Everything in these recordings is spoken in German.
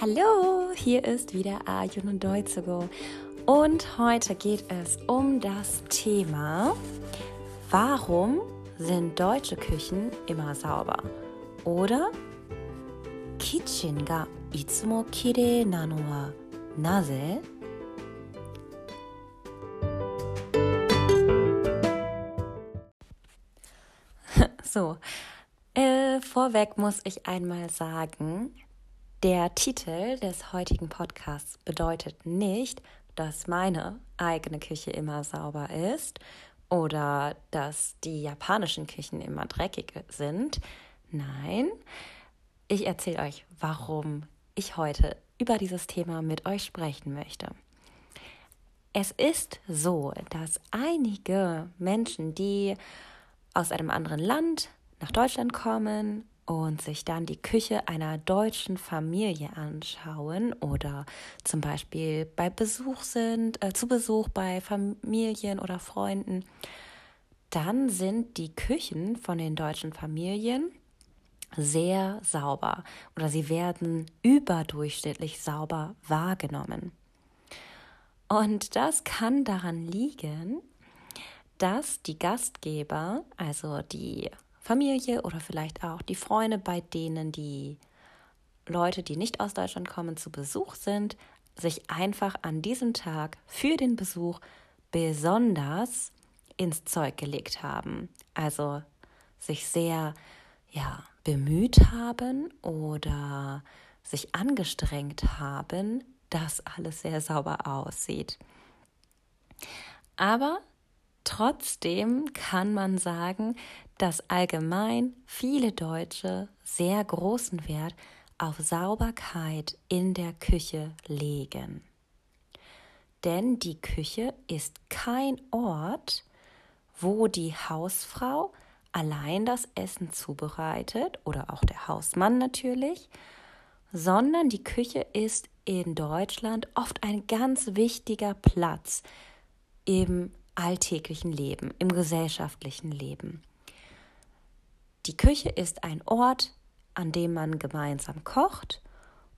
Hallo, hier ist wieder Ayun und Deutzugo und heute geht es um das Thema, warum sind deutsche Küchen immer sauber? Oder Kitchen ga itsumo kirei nano wa naze? So, äh, vorweg muss ich einmal sagen, der Titel des heutigen Podcasts bedeutet nicht, dass meine eigene Küche immer sauber ist oder dass die japanischen Küchen immer dreckig sind. Nein, ich erzähle euch, warum ich heute über dieses Thema mit euch sprechen möchte. Es ist so, dass einige Menschen, die aus einem anderen Land nach Deutschland kommen und sich dann die Küche einer deutschen Familie anschauen oder zum Beispiel bei Besuch sind, äh, zu Besuch bei Familien oder Freunden, dann sind die Küchen von den deutschen Familien sehr sauber oder sie werden überdurchschnittlich sauber wahrgenommen. Und das kann daran liegen, dass die Gastgeber, also die Familie oder vielleicht auch die Freunde, bei denen die Leute, die nicht aus Deutschland kommen, zu Besuch sind, sich einfach an diesem Tag für den Besuch besonders ins Zeug gelegt haben. Also sich sehr ja, bemüht haben oder sich angestrengt haben, dass alles sehr sauber aussieht. Aber trotzdem kann man sagen, dass allgemein viele Deutsche sehr großen Wert auf Sauberkeit in der Küche legen. Denn die Küche ist kein Ort, wo die Hausfrau allein das Essen zubereitet oder auch der Hausmann natürlich, sondern die Küche ist in Deutschland oft ein ganz wichtiger Platz im alltäglichen Leben, im gesellschaftlichen Leben. Die Küche ist ein Ort, an dem man gemeinsam kocht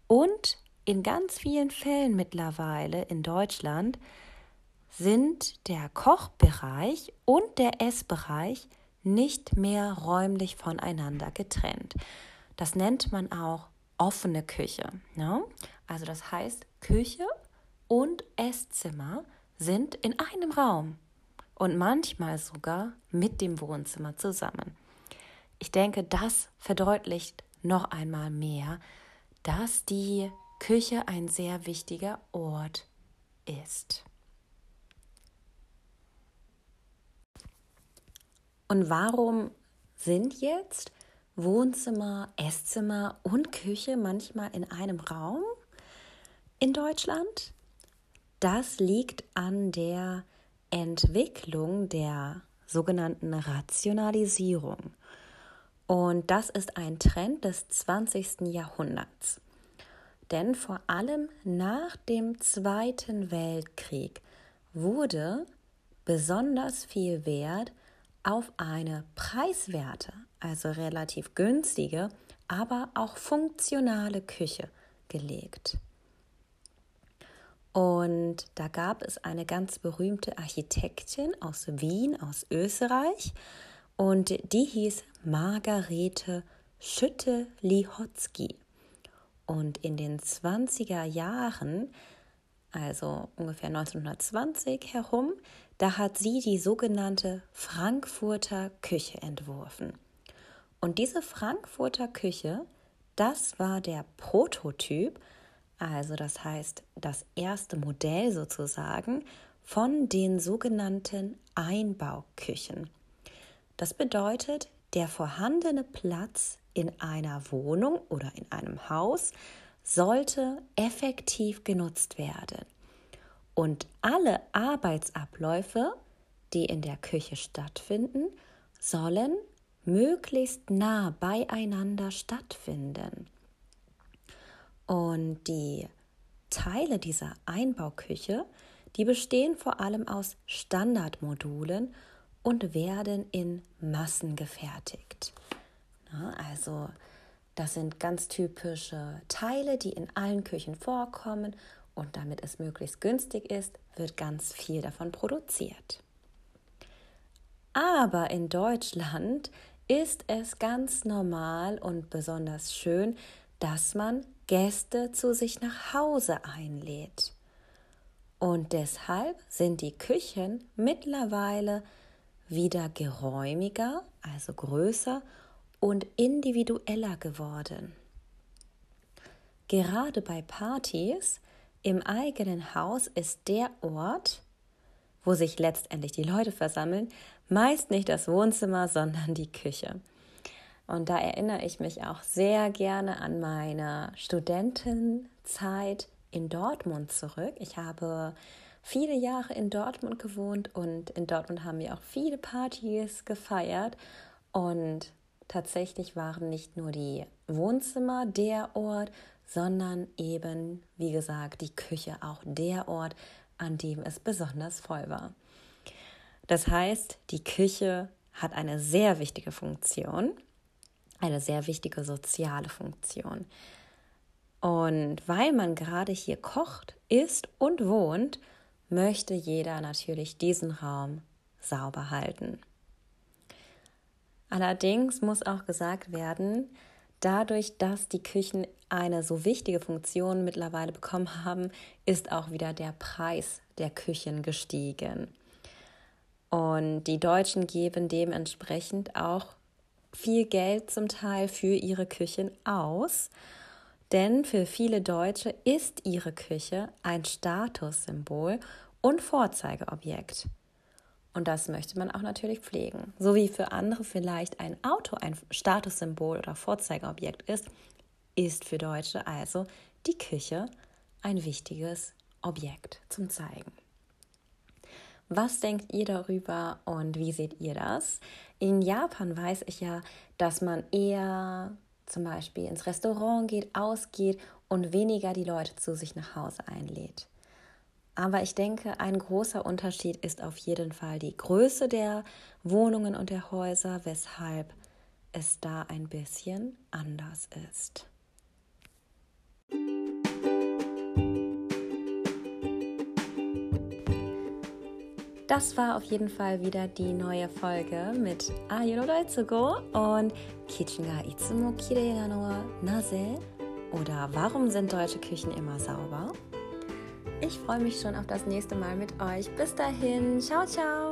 und in ganz vielen Fällen mittlerweile in Deutschland sind der Kochbereich und der Essbereich nicht mehr räumlich voneinander getrennt. Das nennt man auch offene Küche. Ne? Also das heißt, Küche und Esszimmer sind in einem Raum und manchmal sogar mit dem Wohnzimmer zusammen. Ich denke, das verdeutlicht noch einmal mehr, dass die Küche ein sehr wichtiger Ort ist. Und warum sind jetzt Wohnzimmer, Esszimmer und Küche manchmal in einem Raum in Deutschland? Das liegt an der Entwicklung der sogenannten Rationalisierung. Und das ist ein Trend des 20. Jahrhunderts. Denn vor allem nach dem Zweiten Weltkrieg wurde besonders viel Wert auf eine preiswerte, also relativ günstige, aber auch funktionale Küche gelegt. Und da gab es eine ganz berühmte Architektin aus Wien, aus Österreich, und die hieß Margarete Schütte-Lihotzky. Und in den 20er Jahren, also ungefähr 1920 herum, da hat sie die sogenannte Frankfurter Küche entworfen. Und diese Frankfurter Küche, das war der Prototyp, also das heißt das erste Modell sozusagen von den sogenannten Einbauküchen. Das bedeutet, der vorhandene Platz in einer Wohnung oder in einem Haus sollte effektiv genutzt werden. Und alle Arbeitsabläufe, die in der Küche stattfinden, sollen möglichst nah beieinander stattfinden. Und die Teile dieser Einbauküche, die bestehen vor allem aus Standardmodulen und werden in Massen gefertigt. Also Das sind ganz typische Teile, die in allen Küchen vorkommen und damit es möglichst günstig ist, wird ganz viel davon produziert. Aber in Deutschland ist es ganz normal und besonders schön, dass man Gäste zu sich nach Hause einlädt. Und deshalb sind die Küchen mittlerweile wieder geräumiger, also größer und individueller geworden. Gerade bei Partys im eigenen Haus ist der Ort, wo sich letztendlich die Leute versammeln, meist nicht das Wohnzimmer, sondern die Küche. Und da erinnere ich mich auch sehr gerne an meine Studentenzeit in Dortmund zurück. Ich habe viele Jahre in Dortmund gewohnt und in Dortmund haben wir auch viele Partys gefeiert. Und tatsächlich waren nicht nur die Wohnzimmer der Ort, sondern eben, wie gesagt, die Küche auch der Ort, an dem es besonders voll war. Das heißt, die Küche hat eine sehr wichtige Funktion, eine sehr wichtige soziale Funktion. Und weil man gerade hier kocht, isst und wohnt, möchte jeder natürlich diesen Raum sauber halten. Allerdings muss auch gesagt werden, dadurch, dass die Küchen eine so wichtige Funktion mittlerweile bekommen haben, ist auch wieder der Preis der Küchen gestiegen. Und die Deutschen geben dementsprechend auch viel Geld zum Teil für ihre Küchen aus. Denn für viele Deutsche ist ihre Küche ein Statussymbol und Vorzeigeobjekt. Und das möchte man auch natürlich pflegen. So wie für andere vielleicht ein Auto ein Statussymbol oder Vorzeigeobjekt ist, ist für Deutsche also die Küche ein wichtiges Objekt zum Zeigen. Was denkt ihr darüber und wie seht ihr das? In Japan weiß ich ja, dass man eher zum Beispiel ins Restaurant geht, ausgeht und weniger die Leute zu sich nach Hause einlädt. Aber ich denke, ein großer Unterschied ist auf jeden Fall die Größe der Wohnungen und der Häuser, weshalb es da ein bisschen anders ist. Das war auf jeden Fall wieder die neue Folge mit Ayuro Doitsugo und Kitchen ga itsumo kirei na no naze? Oder warum sind deutsche Küchen immer sauber? Ich freue mich schon auf das nächste Mal mit euch. Bis dahin, ciao, ciao.